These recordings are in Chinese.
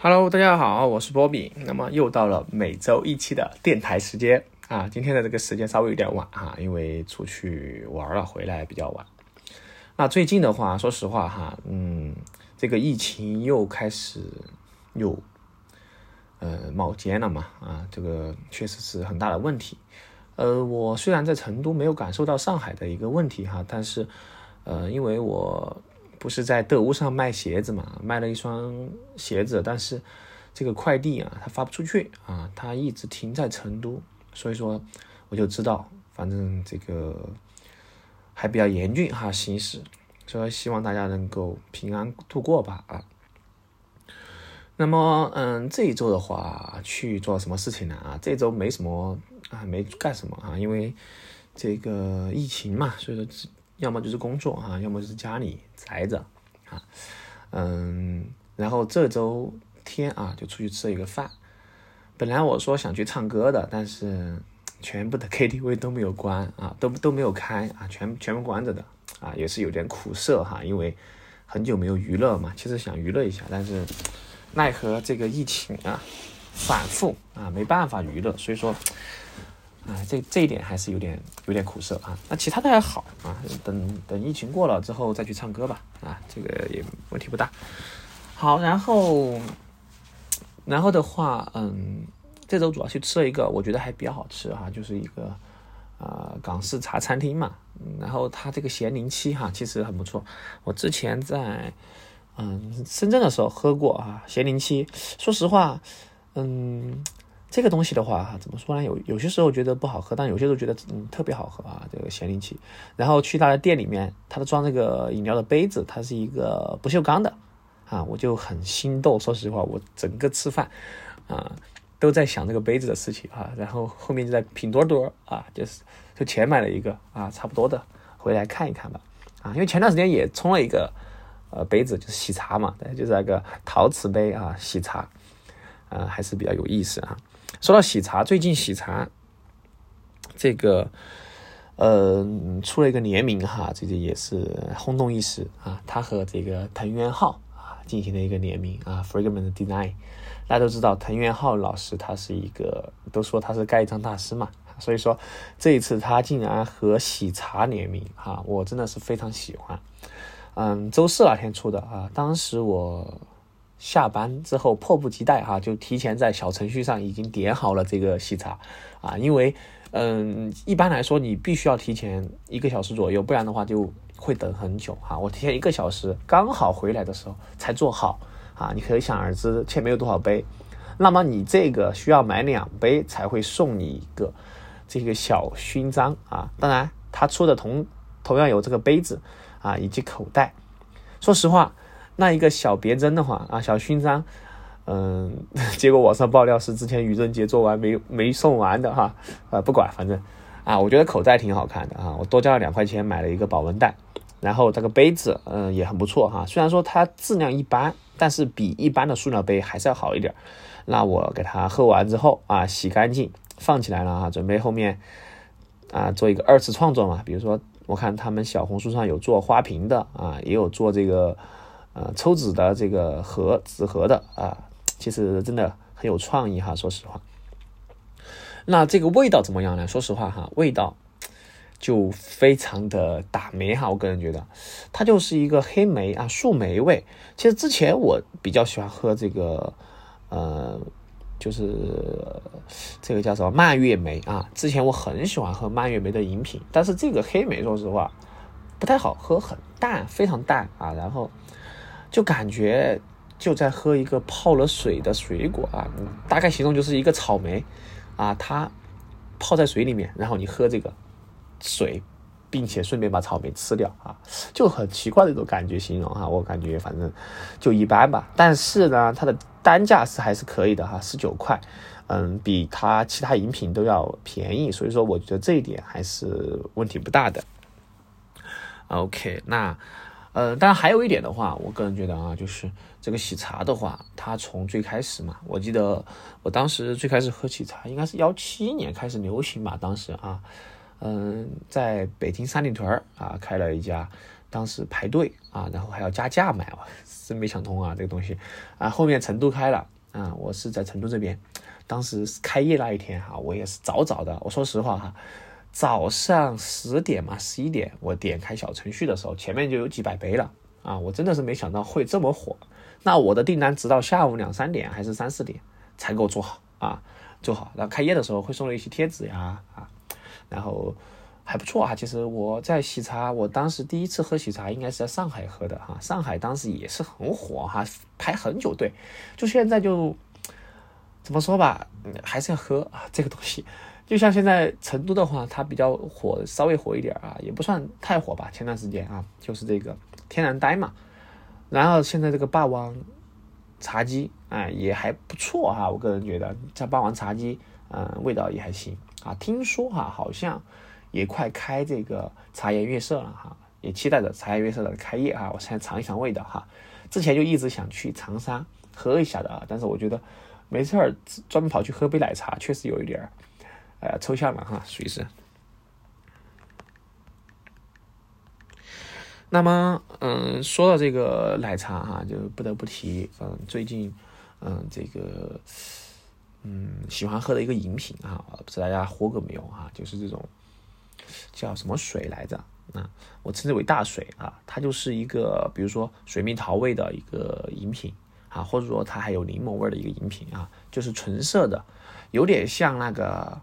Hello，大家好，我是波比。那么又到了每周一期的电台时间啊，今天的这个时间稍微有点晚哈，因为出去玩了，回来比较晚。那最近的话，说实话哈，嗯，这个疫情又开始又呃冒尖了嘛啊，这个确实是很大的问题。呃，我虽然在成都没有感受到上海的一个问题哈，但是呃，因为我。不是在德屋上卖鞋子嘛？卖了一双鞋子，但是这个快递啊，它发不出去啊，它一直停在成都，所以说我就知道，反正这个还比较严峻哈，形势，所以希望大家能够平安度过吧啊。那么，嗯，这一周的话去做什么事情呢？啊，这周没什么啊，没干什么啊，因为这个疫情嘛，所以说。要么就是工作啊，要么就是家里宅着啊，嗯，然后这周天啊就出去吃了一个饭。本来我说想去唱歌的，但是全部的 KTV 都没有关啊，都都没有开啊，全全部关着的啊，也是有点苦涩哈，因为很久没有娱乐嘛，其实想娱乐一下，但是奈何这个疫情啊反复啊，没办法娱乐，所以说。啊，这这一点还是有点有点苦涩啊。那其他的还好啊，等等疫情过了之后再去唱歌吧。啊，这个也问题不大。好，然后然后的话，嗯，这周主要去吃了一个我觉得还比较好吃哈，就是一个啊港式茶餐厅嘛。然后它这个咸宁七哈，其实很不错。我之前在嗯深圳的时候喝过啊咸宁七，说实话，嗯。这个东西的话，哈，怎么说呢？有有些时候觉得不好喝，但有些时候觉得嗯特别好喝啊。这个咸柠七，然后去他的店里面，他的装这个饮料的杯子，它是一个不锈钢的啊，我就很心动。说实话，我整个吃饭啊都在想这个杯子的事情啊。然后后面就在拼多多啊，就是就钱买了一个啊，差不多的回来看一看吧啊。因为前段时间也冲了一个呃杯子，就是喜茶嘛，就是那个陶瓷杯啊，喜茶啊，还是比较有意思啊。说到喜茶，最近喜茶这个呃出了一个联名哈，这个也是轰动一时啊。他和这个藤原浩啊进行了一个联名啊，Fragment Design。大家都知道藤原浩老师他是一个都说他是盖章大师嘛，所以说这一次他竟然和喜茶联名哈，我真的是非常喜欢。嗯，周四那天出的啊，当时我。下班之后迫不及待哈，就提前在小程序上已经点好了这个喜茶，啊，因为嗯，一般来说你必须要提前一个小时左右，不然的话就会等很久哈。我提前一个小时刚好回来的时候才做好啊，你可想而知前面有多少杯。那么你这个需要买两杯才会送你一个这个小勋章啊，当然他出的同同样有这个杯子啊以及口袋。说实话。那一个小别针的话啊，小勋章，嗯，结果网上爆料是之前愚人节做完没没送完的哈，啊，不管，反正啊，我觉得口袋挺好看的啊，我多交了两块钱买了一个保温袋，然后这个杯子嗯也很不错哈，虽然说它质量一般，但是比一般的塑料杯还是要好一点。那我给它喝完之后啊，洗干净放起来了啊，准备后面啊做一个二次创作嘛，比如说我看他们小红书上有做花瓶的啊，也有做这个。呃，抽纸的这个盒，纸盒的啊，其实真的很有创意哈。说实话，那这个味道怎么样呢？说实话哈，味道就非常的打梅哈。我个人觉得，它就是一个黑莓啊，树莓味。其实之前我比较喜欢喝这个，呃，就是这个叫什么蔓越莓啊。之前我很喜欢喝蔓越莓的饮品，但是这个黑莓说实话不太好喝，很淡，非常淡啊。然后。就感觉就在喝一个泡了水的水果啊，大概形容就是一个草莓啊，它泡在水里面，然后你喝这个水，并且顺便把草莓吃掉啊，就很奇怪的一种感觉形容哈，我感觉反正就一般吧。但是呢，它的单价是还是可以的哈，十九块，嗯，比它其他饮品都要便宜，所以说我觉得这一点还是问题不大的。OK，那。呃，当然还有一点的话，我个人觉得啊，就是这个喜茶的话，它从最开始嘛，我记得我当时最开始喝喜茶，应该是幺七年开始流行吧，当时啊，嗯，在北京三里屯啊开了一家当时排队啊，然后还要加价买，真没想通啊这个东西啊。后面成都开了啊，我是在成都这边，当时开业那一天哈，我也是早早的。我说实话哈，早上十点嘛，十一点我点开小程序的时候，前面就有几百杯了啊，我真的是没想到会这么火。那我的订单直到下午两三点还是三四点才给我做好啊，做好。然后开业的时候会送了一些贴纸呀啊，然后。还不错啊，其实我在喜茶，我当时第一次喝喜茶应该是在上海喝的哈，上海当时也是很火哈，排很久队，就现在就怎么说吧，还是要喝啊这个东西，就像现在成都的话，它比较火，稍微火一点啊，也不算太火吧，前段时间啊，就是这个天然呆嘛，然后现在这个霸王茶姬啊也还不错哈，我个人觉得这霸王茶姬嗯味道也还行啊，听说哈好像。也快开这个茶颜悦色了哈，也期待着茶颜悦色的开业啊！我现在尝一尝味道哈。之前就一直想去长沙喝一下的啊，但是我觉得没事儿专门跑去喝杯奶茶，确实有一点儿呃抽象了哈，属于是。那么嗯，说到这个奶茶哈，就不得不提嗯，最近嗯这个嗯喜欢喝的一个饮品啊，不知道大家喝过没有哈，就是这种。叫什么水来着？啊，我称之为大水啊，它就是一个，比如说水蜜桃味的一个饮品啊，或者说它还有柠檬味的一个饮品啊，就是纯色的，有点像那个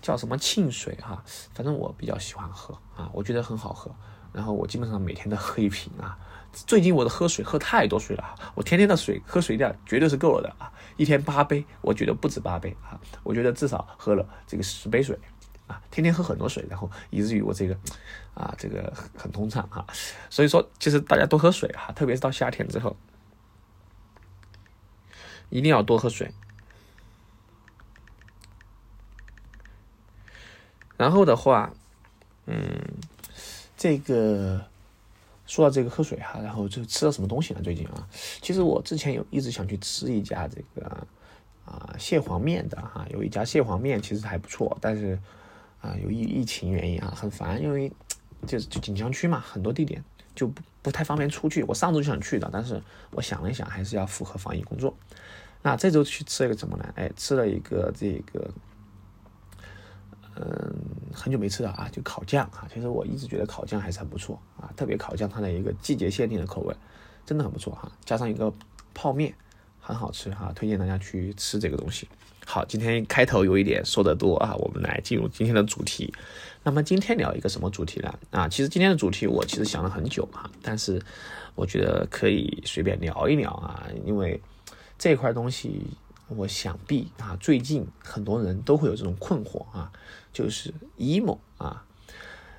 叫什么沁水哈，反正我比较喜欢喝啊，我觉得很好喝，然后我基本上每天都喝一瓶啊。最近我的喝水喝太多水了，我天天的水喝水量绝对是够了的啊，一天八杯，我觉得不止八杯啊，我觉得至少喝了这个十杯水。啊，天天喝很多水，然后以至于我这个，啊，这个很通畅哈。所以说，其实大家多喝水哈，特别是到夏天之后，一定要多喝水。然后的话，嗯，这个说到这个喝水哈，然后就吃了什么东西呢？最近啊，其实我之前有一直想去吃一家这个啊蟹黄面的哈，有一家蟹黄面其实还不错，但是。啊，由于疫情原因啊，很烦，因为就是就锦江区嘛，很多地点就不不太方便出去。我上周就想去的，但是我想了一想，还是要符合防疫工作。那这周去吃一个什么呢？哎，吃了一个这个，很久没吃了啊，就烤酱啊。其实我一直觉得烤酱还是很不错啊，特别烤酱它的一个季节限定的口味，真的很不错哈。加上一个泡面，很好吃哈，推荐大家去吃这个东西。好，今天开头有一点说的多啊，我们来进入今天的主题。那么今天聊一个什么主题呢？啊，其实今天的主题我其实想了很久哈，但是我觉得可以随便聊一聊啊，因为这块东西我想必啊，最近很多人都会有这种困惑啊，就是 emo 啊，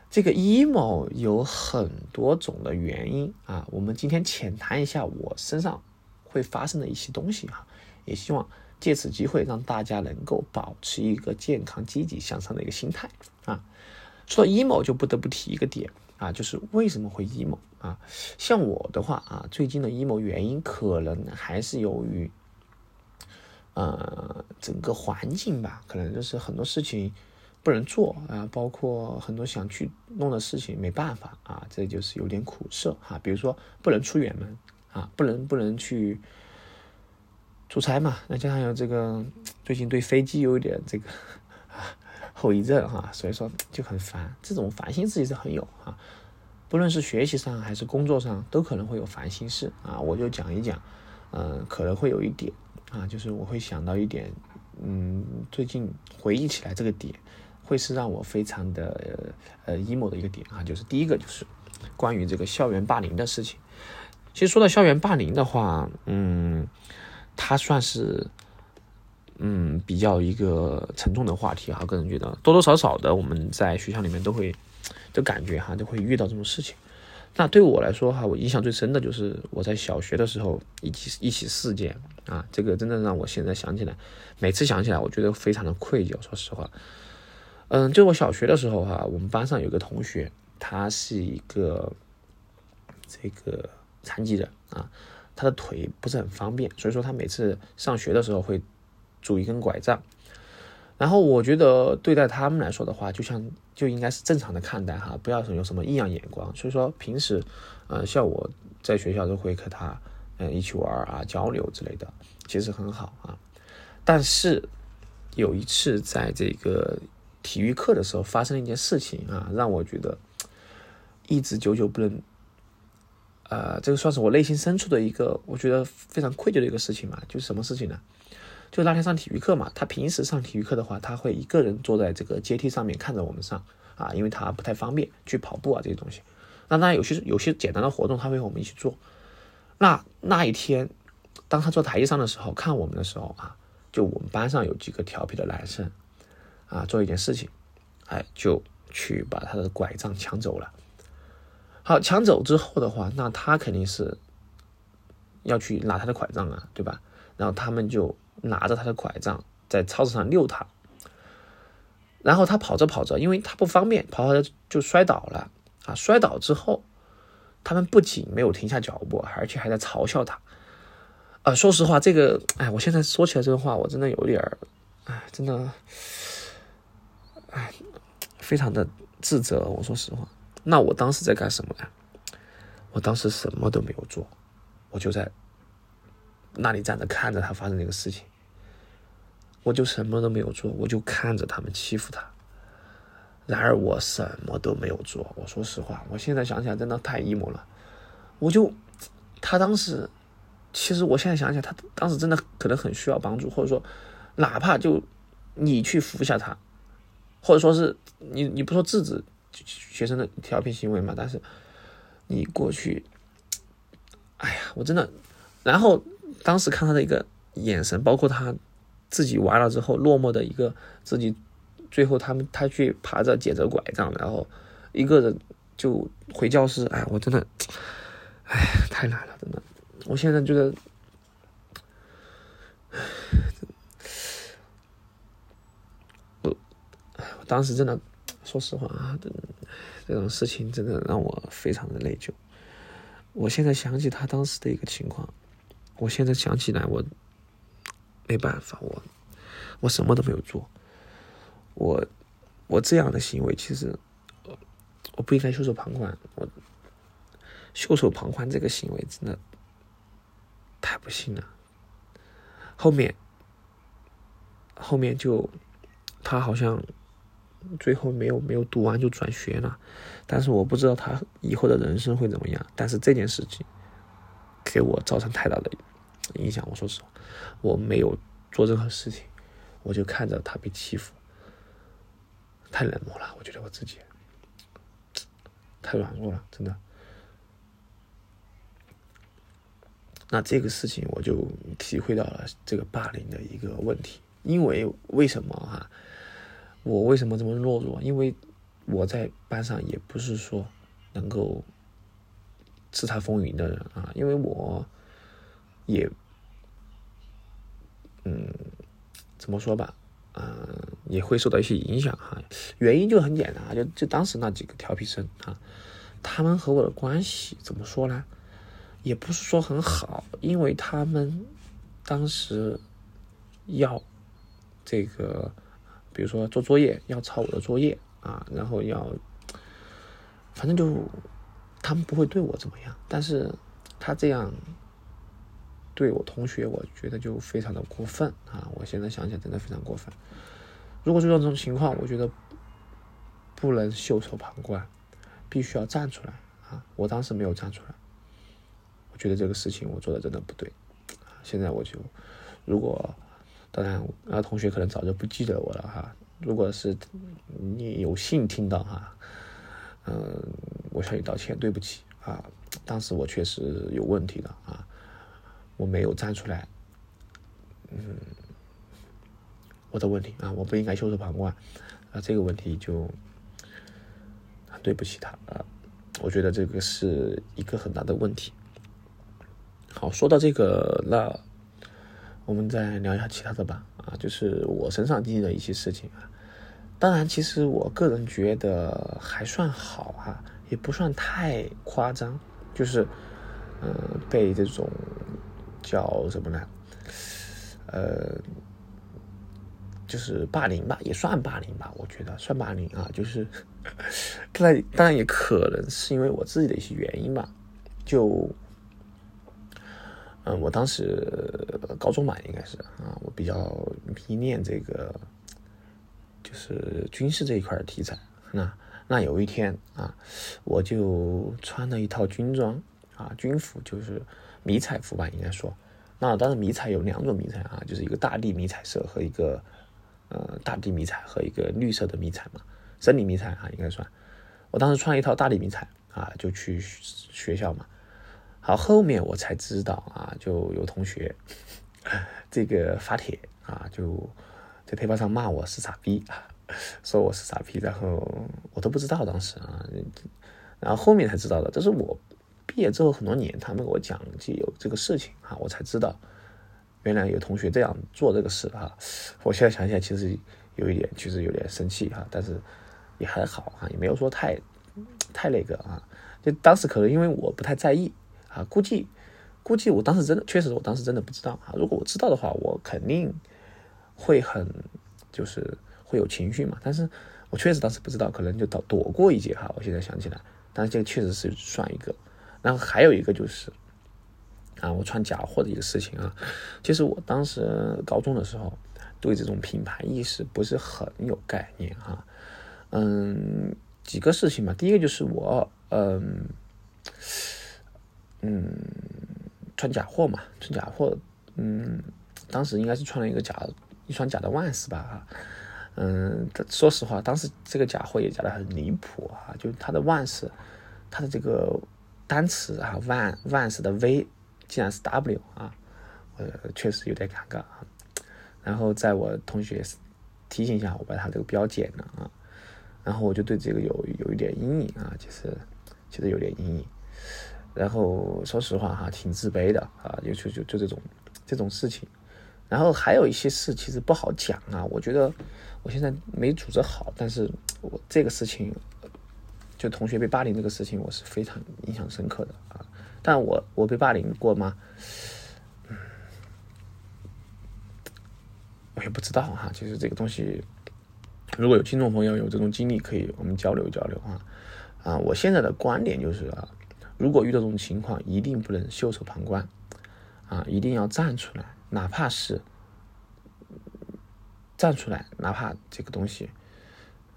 这个 emo 有很多种的原因啊，我们今天浅谈一下我身上会发生的一些东西哈，也希望。借此机会，让大家能够保持一个健康、积极向上的一个心态啊。说到 emo，就不得不提一个点啊，就是为什么会 emo 啊？像我的话啊，最近的 emo 原因可能还是由于，呃，整个环境吧，可能就是很多事情不能做啊，包括很多想去弄的事情没办法啊，这就是有点苦涩哈。比如说不能出远门啊，不能不能去。出差嘛，那加上有这个最近对飞机有一点这个后遗症哈，所以说就很烦。这种烦心事也是很有啊，不论是学习上还是工作上，都可能会有烦心事啊。我就讲一讲，嗯，可能会有一点啊，就是我会想到一点，嗯，最近回忆起来这个点，会是让我非常的呃 emo 的一个点啊。就是第一个就是关于这个校园霸凌的事情。其实说到校园霸凌的话，嗯。它算是，嗯，比较一个沉重的话题哈。个人觉得多多少少的我们在学校里面都会，都感觉哈都会遇到这种事情。那对我来说哈，我印象最深的就是我在小学的时候一起一起事件啊，这个真的让我现在想起来，每次想起来我觉得非常的愧疚。说实话，嗯，就我小学的时候哈，我们班上有个同学，他是一个这个残疾人啊。他的腿不是很方便，所以说他每次上学的时候会拄一根拐杖。然后我觉得对待他们来说的话，就像就应该是正常的看待哈，不要有什么异样眼光。所以说平时，呃，像我在学校都会和他，嗯，一起玩啊，交流之类的，其实很好啊。但是有一次在这个体育课的时候发生了一件事情啊，让我觉得一直久久不能，呃，这个算是我内心深处的一个我觉得非常愧疚的一个事情嘛。就是什么事情呢？就那天上体育课嘛，他平时上体育课的话，他会一个人坐在这个阶梯上面看着我们上啊，因为他不太方便去跑步啊这些东西。那当然有些有些简单的活动，他会和我们一起做。那那一天，当他坐台阶上的时候，看我们的时候啊，就我们班上有几个调皮的男生啊，做一件事情，哎，就去把他的拐杖抢走了。好，抢走之后的话，那他肯定是要去拿他的拐杖啊，对吧？然后他们就。拿着他的拐杖在操场上溜他，然后他跑着跑着，因为他不方便，跑跑着就摔倒了啊！摔倒之后，他们不仅没有停下脚步，而且还在嘲笑他。啊，说实话，这个，哎，我现在说起来这个话，我真的有点儿，哎，真的，哎，非常的自责。我说实话，那我当时在干什么呢？我当时什么都没有做，我就在那里站着看着他发生这个事情。我就什么都没有做，我就看着他们欺负他。然而我什么都没有做。我说实话，我现在想起来真的太 emo 了。我就他当时，其实我现在想起来，他当时真的可能很需要帮助，或者说，哪怕就你去扶一下他，或者说是你你不说制止学生的调皮行为嘛，但是你过去，哎呀，我真的，然后当时看他的一个眼神，包括他。自己完了之后，落寞的一个自己，最后他们他去爬着捡着拐杖，然后一个人就回教室。哎，我真的，哎，太难了，真的。我现在觉得，我，哎，我当时真的，说实话啊，这这种事情真的让我非常的内疚。我现在想起他当时的一个情况，我现在想起来我。没办法，我我什么都没有做，我我这样的行为其实我不应该袖手旁观，我袖手旁观这个行为真的太不幸了。后面后面就他好像最后没有没有读完就转学了，但是我不知道他以后的人生会怎么样。但是这件事情给我造成太大的影响，我说实话。我没有做任何事情，我就看着他被欺负，太冷漠了。我觉得我自己太软弱了，真的。那这个事情我就体会到了这个霸凌的一个问题。因为为什么哈？我为什么这么懦弱？因为我在班上也不是说能够叱咤风云的人啊。因为我也。嗯，怎么说吧，嗯，也会受到一些影响哈。原因就很简单，就就当时那几个调皮生啊，他们和我的关系怎么说呢？也不是说很好，因为他们当时要这个，比如说做作业要抄我的作业啊，然后要，反正就他们不会对我怎么样，但是他这样。对我同学，我觉得就非常的过分啊！我现在想起来真的非常过分。如果遇到这种情况，我觉得不能袖手旁观，必须要站出来啊！我当时没有站出来，我觉得这个事情我做的真的不对。现在我就，如果当然，那同学可能早就不记得我了哈。如果是你有幸听到哈，嗯，我向你道歉，对不起啊！当时我确实有问题的啊。我没有站出来，嗯，我的问题啊，我不应该袖手旁观，啊，这个问题就对不起他啊，我觉得这个是一个很大的问题。好，说到这个，那我们再聊一下其他的吧，啊，就是我身上经历的一些事情啊，当然，其实我个人觉得还算好哈，也不算太夸张，就是嗯，被这种。叫什么呢？呃，就是霸凌吧，也算霸凌吧，我觉得算霸凌啊。就是当然，当然也可能是因为我自己的一些原因吧。就，嗯，我当时高中吧，应该是啊，我比较迷恋这个，就是军事这一块的题材。那那有一天啊，我就穿了一套军装啊，军服，就是迷彩服吧，应该说。那当然，迷彩有两种迷彩啊，就是一个大地迷彩色和一个呃大地迷彩和一个绿色的迷彩嘛，森林迷彩啊，应该算。我当时穿了一套大地迷彩啊，就去学校嘛。好，后面我才知道啊，就有同学 这个发帖啊，就在贴吧上骂我是傻逼，说我是傻逼，然后我都不知道当时啊，然后后面才知道的，这是我。毕业之后很多年，他们给我讲起有这个事情啊，我才知道原来有同学这样做这个事啊。我现在想起来，其实有一点，其实有点生气哈，但是也还好啊，也没有说太太那个啊。就当时可能因为我不太在意啊，估计估计我当时真的确实，我当时真的不知道啊。如果我知道的话，我肯定会很就是会有情绪嘛。但是我确实当时不知道，可能就躲躲过一劫哈。我现在想起来，但是这个确实是算一个。然后还有一个就是，啊，我穿假货的一个事情啊。其实我当时高中的时候，对这种品牌意识不是很有概念哈。嗯，几个事情嘛。第一个就是我，嗯，嗯，穿假货嘛，穿假货。嗯，当时应该是穿了一个假一双假的万斯吧。嗯，说实话，当时这个假货也假的很离谱啊，就是它的万斯，它的这个。单词啊，van vans 的 v 竟然是 w 啊，呃，确实有点尴尬啊。然后在我同学提醒一下，我把它这个标剪了啊。然后我就对这个有有一点阴影啊，其实其实有点阴影。然后说实话哈，挺自卑的啊，就就就就这种这种事情。然后还有一些事其实不好讲啊，我觉得我现在没组织好，但是我这个事情。就同学被霸凌这个事情，我是非常印象深刻的啊。但我我被霸凌过吗？我也不知道哈。其实这个东西，如果有听众朋友有这种经历，可以我们交流交流啊。啊，我现在的观点就是啊，如果遇到这种情况，一定不能袖手旁观啊，一定要站出来，哪怕是站出来，哪怕这个东西，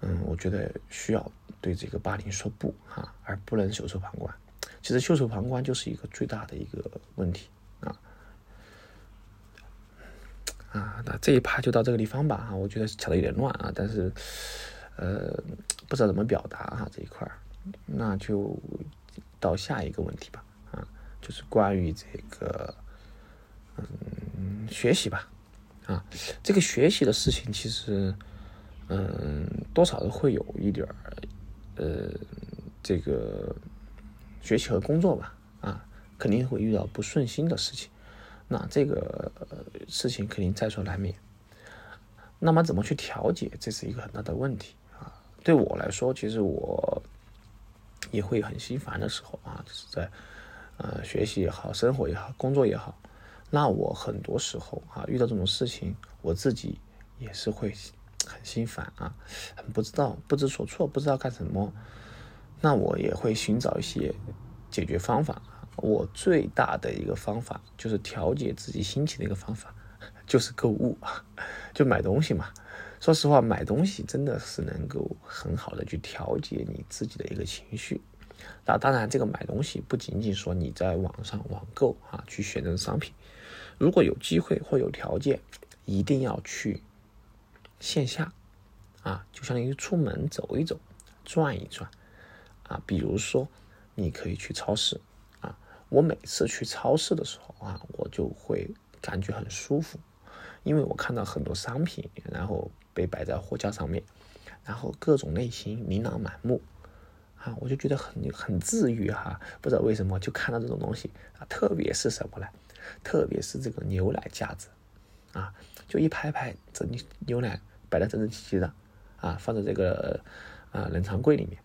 嗯，我觉得需要。对这个霸凌说不哈，而不能袖手旁观。其实袖手旁观就是一个最大的一个问题啊啊！那这一趴就到这个地方吧哈，我觉得讲的有点乱啊，但是呃不知道怎么表达哈这一块儿，那就到下一个问题吧啊，就是关于这个嗯学习吧啊，这个学习的事情其实嗯多少都会有一点儿。呃，这个学习和工作吧，啊，肯定会遇到不顺心的事情，那这个事情肯定在所难免。那么怎么去调节，这是一个很大的问题啊。对我来说，其实我也会很心烦的时候啊，就是在呃学习也好，生活也好，工作也好，那我很多时候啊遇到这种事情，我自己也是会。很心烦啊，很不知道不知所措，不知道干什么。那我也会寻找一些解决方法。我最大的一个方法就是调节自己心情的一个方法，就是购物，就买东西嘛。说实话，买东西真的是能够很好的去调节你自己的一个情绪。那当然，这个买东西不仅仅说你在网上网购啊，去选择商品。如果有机会或有条件，一定要去。线下，啊，就相当于出门走一走，转一转，啊，比如说你可以去超市，啊，我每次去超市的时候啊，我就会感觉很舒服，因为我看到很多商品，然后被摆在货架上面，然后各种类型琳琅满目，啊，我就觉得很很治愈哈，不知道为什么就看到这种东西啊，特别是什么呢？特别是这个牛奶架子，啊。就一排排这牛奶摆的整整齐齐的，啊，放在这个啊冷藏柜里面，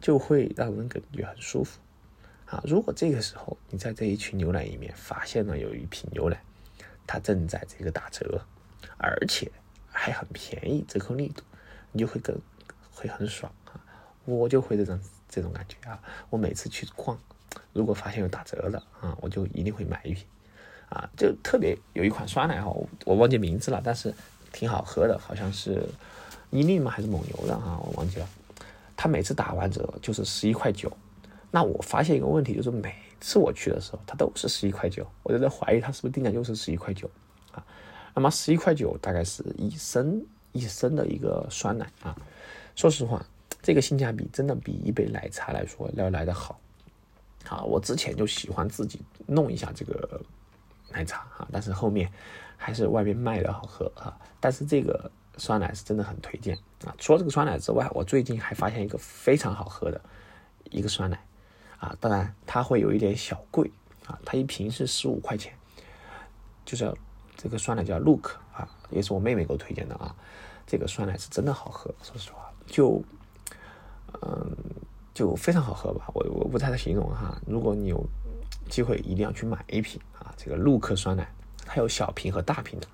就会让人感觉很舒服，啊，如果这个时候你在这一群牛奶里面发现了有一瓶牛奶，它正在这个打折，而且还很便宜，折扣力度，你就会更会很爽啊！我就会这种这种感觉啊。我每次去逛，如果发现有打折的啊，我就一定会买一瓶啊。就特别有一款酸奶哈，我忘记名字了，但是挺好喝的，好像是伊利吗还是蒙牛的哈，我忘记了。它每次打完折就是十一块九。那我发现一个问题，就是每次我去的时候，它都是十一块九，我就在怀疑它是不是定价就是十一块九啊。那么十一块九大概是一升一升的一个酸奶啊。说实话，这个性价比真的比一杯奶茶来说要来得好。啊，我之前就喜欢自己弄一下这个奶茶啊，但是后面还是外面卖的好喝啊。但是这个酸奶是真的很推荐啊。除了这个酸奶之外，我最近还发现一个非常好喝的一个酸奶啊，当然它会有一点小贵啊，它一瓶是十五块钱，就是这个酸奶叫 Look 啊，也是我妹妹给我推荐的啊。这个酸奶是真的好喝，说实话，就嗯。就非常好喝吧，我我不太能形容哈。如果你有机会，一定要去买一瓶啊。这个陆克酸奶，它有小瓶和大瓶的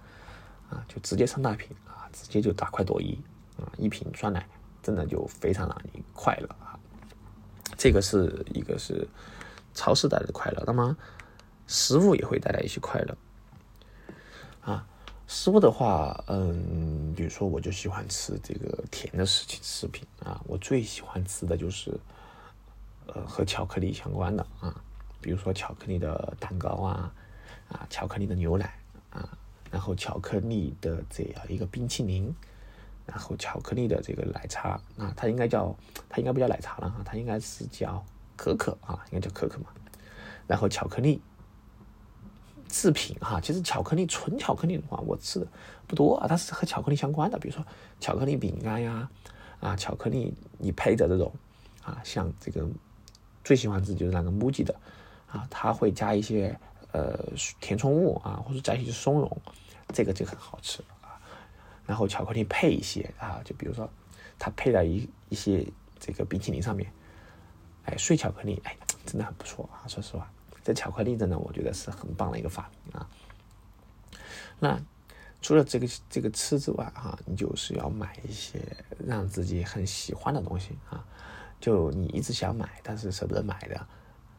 啊，就直接上大瓶啊，直接就大快朵颐啊。一瓶酸奶真的就非常让你快乐。这个是一个是超市带来的快乐，那么食物也会带来一些快乐啊。食物的话，嗯，比如说我就喜欢吃这个甜的食品食品啊，我最喜欢吃的就是。呃，和巧克力相关的啊，比如说巧克力的蛋糕啊，啊，巧克力的牛奶啊，然后巧克力的这样一个冰淇淋，然后巧克力的这个奶茶啊，它应该叫它应该不叫奶茶了哈，它应该是叫可可啊，应该叫可可嘛。然后巧克力制品哈，其实巧克力纯巧克力的话，我吃的不多啊，它是和巧克力相关的，比如说巧克力饼干呀，啊，巧克力你配着这种啊，像这个。最喜欢吃就是那个木吉的，啊，它会加一些呃填充物啊，或者加一些松茸，这个就很好吃。然后巧克力配一些啊，就比如说它配在一一些这个冰淇淋上面，哎，碎巧克力，哎，真的很不错啊。说实话，这巧克力真的我觉得是很棒的一个发明啊。那除了这个这个吃之外啊，你就是要买一些让自己很喜欢的东西啊。就你一直想买，但是舍不得买的，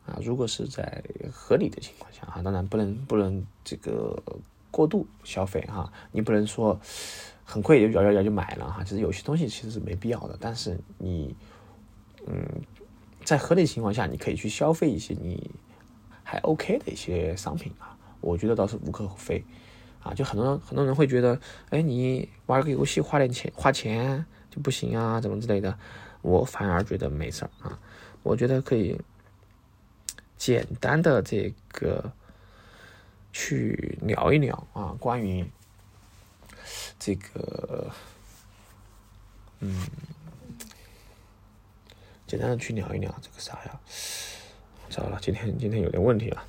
啊，如果是在合理的情况下啊，当然不能不能这个过度消费哈，你不能说很贵就咬咬咬就买了哈，其实有些东西其实是没必要的，但是你嗯，在合理情况下，你可以去消费一些你还 OK 的一些商品啊，我觉得倒是无可厚非啊，就很多很多人会觉得，哎，你玩个游戏花点钱花钱就不行啊，怎么之类的。我反而觉得没事儿啊，我觉得可以简单的这个去聊一聊啊，关于这个嗯，简单的去聊一聊这个啥呀？糟了，今天今天有点问题了。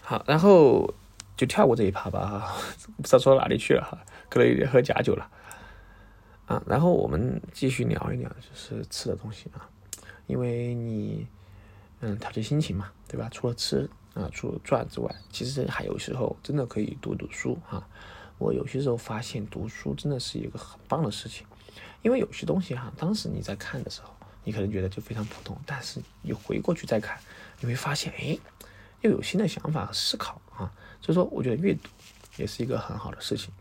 好，然后就跳过这一趴吧，不知道说到哪里去了哈。可能有点喝假酒了，啊，然后我们继续聊一聊，就是吃的东西啊，因为你，嗯，调节心情嘛，对吧？除了吃啊，除了转之外，其实还有时候真的可以读读书哈。我有些时候发现读书真的是一个很棒的事情，因为有些东西哈，当时你在看的时候，你可能觉得就非常普通，但是你回过去再看，你会发现，哎，又有新的想法和思考啊。所以说，我觉得阅读也是一个很好的事情。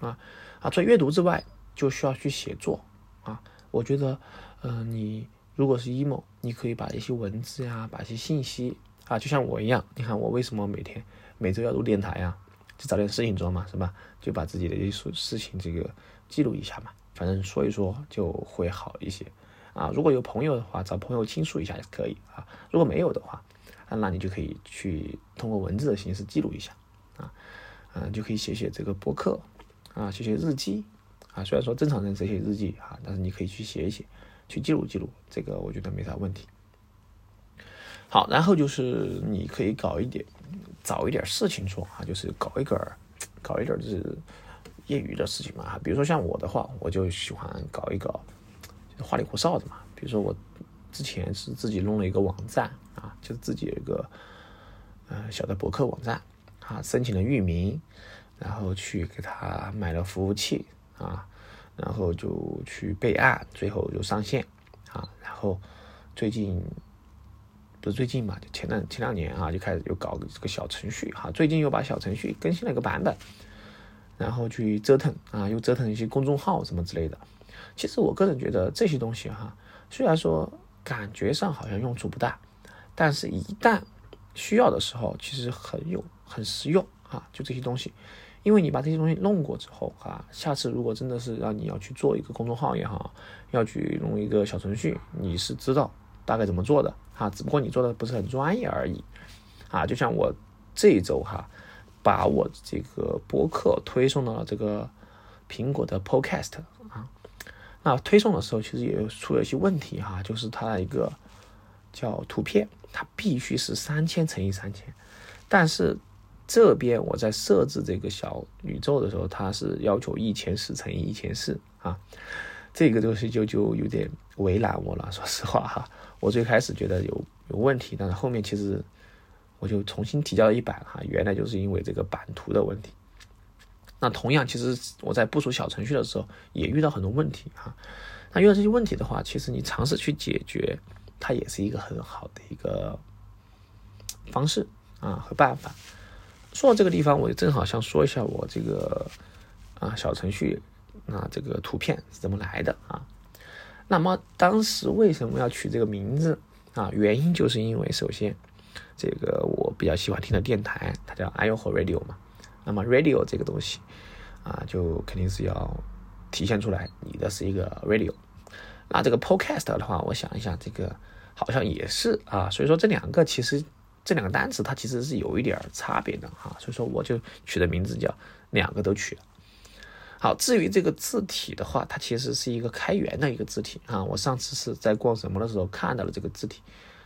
啊啊！除了阅读之外，就需要去写作啊。我觉得，嗯，你如果是 emo，你可以把一些文字呀，把一些信息啊，就像我一样。你看我为什么每天每周要录电台呀？就找点事情做嘛，是吧？就把自己的一些事情这个记录一下嘛。反正说一说就会好一些啊。如果有朋友的话，找朋友倾诉一下也可以啊。如果没有的话，啊那你就可以去通过文字的形式记录一下啊，嗯，就可以写写这个博客。啊，写写日记，啊，虽然说正常人写写日记啊，但是你可以去写一写，去记录记录，这个我觉得没啥问题。好，然后就是你可以搞一点，找一点事情做啊，就是搞一个，搞一点就是业余的事情嘛。比如说像我的话，我就喜欢搞一搞就花里胡哨的嘛。比如说我之前是自己弄了一个网站啊，就是自己有一个呃小的博客网站啊，申请了域名。然后去给他买了服务器啊，然后就去备案，最后就上线啊。然后最近不是最近嘛，就前两前两年啊，就开始又搞这个小程序哈。最近又把小程序更新了一个版本，然后去折腾啊，又折腾一些公众号什么之类的。其实我个人觉得这些东西哈，虽然说感觉上好像用处不大，但是一旦需要的时候，其实很有很实用啊。就这些东西。因为你把这些东西弄过之后啊，下次如果真的是让你要去做一个公众号也好，要去弄一个小程序，你是知道大概怎么做的啊，只不过你做的不是很专业而已啊。就像我这一周哈，把我这个播客推送到了这个苹果的 Podcast 啊，那推送的时候其实也出了一些问题哈，就是它的一个叫图片，它必须是三千乘以三千，但是。这边我在设置这个小宇宙的时候，它是要求一千四乘以一千四啊，这个东西就就有点为难我了。说实话哈，我最开始觉得有有问题，但是后面其实我就重新提交了一版哈，原来就是因为这个版图的问题。那同样，其实我在部署小程序的时候也遇到很多问题哈。那遇到这些问题的话，其实你尝试去解决，它也是一个很好的一个方式啊和办法。说到这个地方，我就正好想说一下我这个啊小程序啊这个图片是怎么来的啊。那么当时为什么要取这个名字啊？原因就是因为首先这个我比较喜欢听的电台，它叫 i o h Radio 嘛。那么 Radio 这个东西啊，就肯定是要体现出来你的是一个 Radio。那这个 Podcast 的话，我想一想，这个好像也是啊。所以说这两个其实。这两个单词它其实是有一点差别的哈，所以说我就取的名字叫两个都取了。好，至于这个字体的话，它其实是一个开源的一个字体啊。我上次是在逛什么的时候看到了这个字体，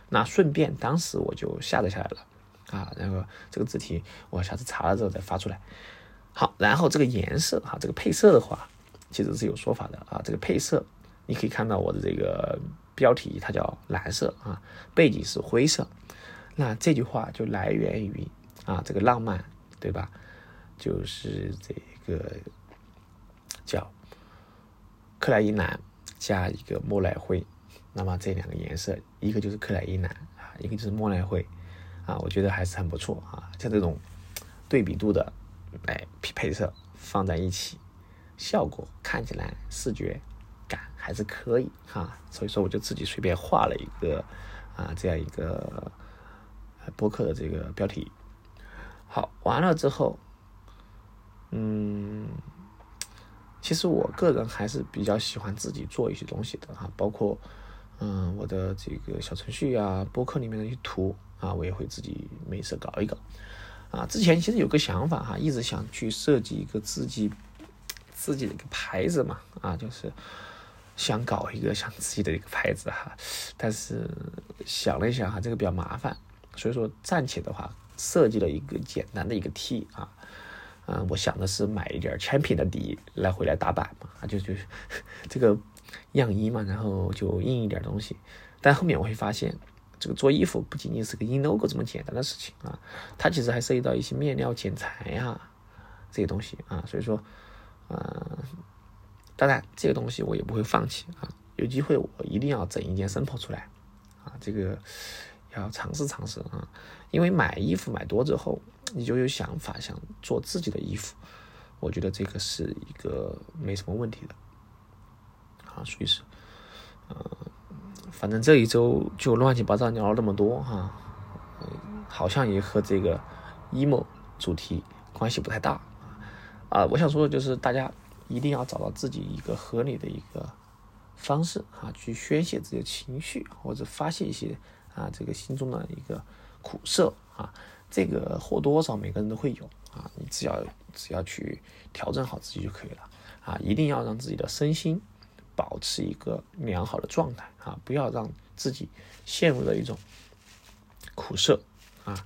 那顺便当时我就下载下来了啊。然后这个字体我下次查了之后再发出来。好，然后这个颜色哈，这个配色的话其实是有说法的啊。这个配色你可以看到我的这个标题它叫蓝色啊，背景是灰色。那这句话就来源于啊，这个浪漫，对吧？就是这个叫克莱因蓝加一个莫奈灰，那么这两个颜色，一个就是克莱因蓝啊，一个就是莫奈灰啊，我觉得还是很不错啊。像这种对比度的来匹配色放在一起，效果看起来视觉感还是可以哈。所以说，我就自己随便画了一个啊，这样一个。播客的这个标题，好，完了之后，嗯，其实我个人还是比较喜欢自己做一些东西的哈，包括嗯我的这个小程序啊，播客里面的一些图啊，我也会自己没事搞一搞啊。之前其实有个想法哈，一直想去设计一个自己 自己的一个牌子嘛，啊，就是想搞一个像自己的一个牌子哈，但是想了一想哈，这个比较麻烦。所以说暂且的话，设计了一个简单的一个 T 啊，嗯，我想的是买一点产品的底来回来打版嘛，就就这个样衣嘛，然后就印一点东西。但后面我会发现，这个做衣服不仅仅是个印 logo 这么简单的事情啊，它其实还涉及到一些面料剪裁呀这些东西啊。所以说，嗯，当然这个东西我也不会放弃啊，有机会我一定要整一件 sample 出来啊，这个。要尝试尝试啊，因为买衣服买多之后，你就有想法想做自己的衣服，我觉得这个是一个没什么问题的啊，所以是，嗯，反正这一周就乱七八糟聊了那么多哈，好像也和这个 emo 主题关系不太大啊。我想说的就是，大家一定要找到自己一个合理的一个方式啊，去宣泄自己的情绪或者发泄一些。啊，这个心中的一个苦涩啊，这个或多或少每个人都会有啊。你只要只要去调整好自己就可以了啊。一定要让自己的身心保持一个良好的状态啊，不要让自己陷入了一种苦涩啊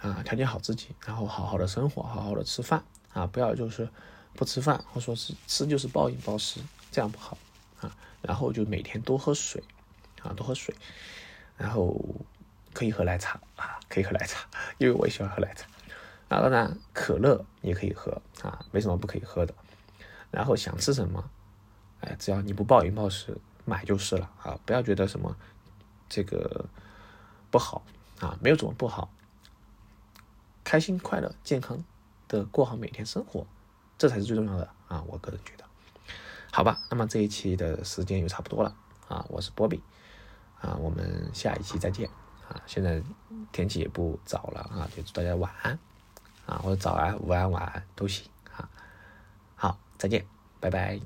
啊。调节好自己，然后好好的生活，好好的吃饭啊，不要就是不吃饭，或说是吃就是暴饮暴食，这样不好啊。然后就每天多喝水啊，多喝水。然后可以喝奶茶啊，可以喝奶茶，因为我也喜欢喝奶茶。啊，当然可乐也可以喝啊，没什么不可以喝的。然后想吃什么哎，只要你不暴饮暴食，买就是了啊！不要觉得什么这个不好啊，没有什么不好，开心、快乐、健康的过好每天生活，这才是最重要的啊！我个人觉得，好吧，那么这一期的时间又差不多了啊，我是波比啊，我们下一期再见啊！现在天气也不早了啊，就祝大家晚安啊，或者早安、午安、晚安都行啊。好，再见，拜拜。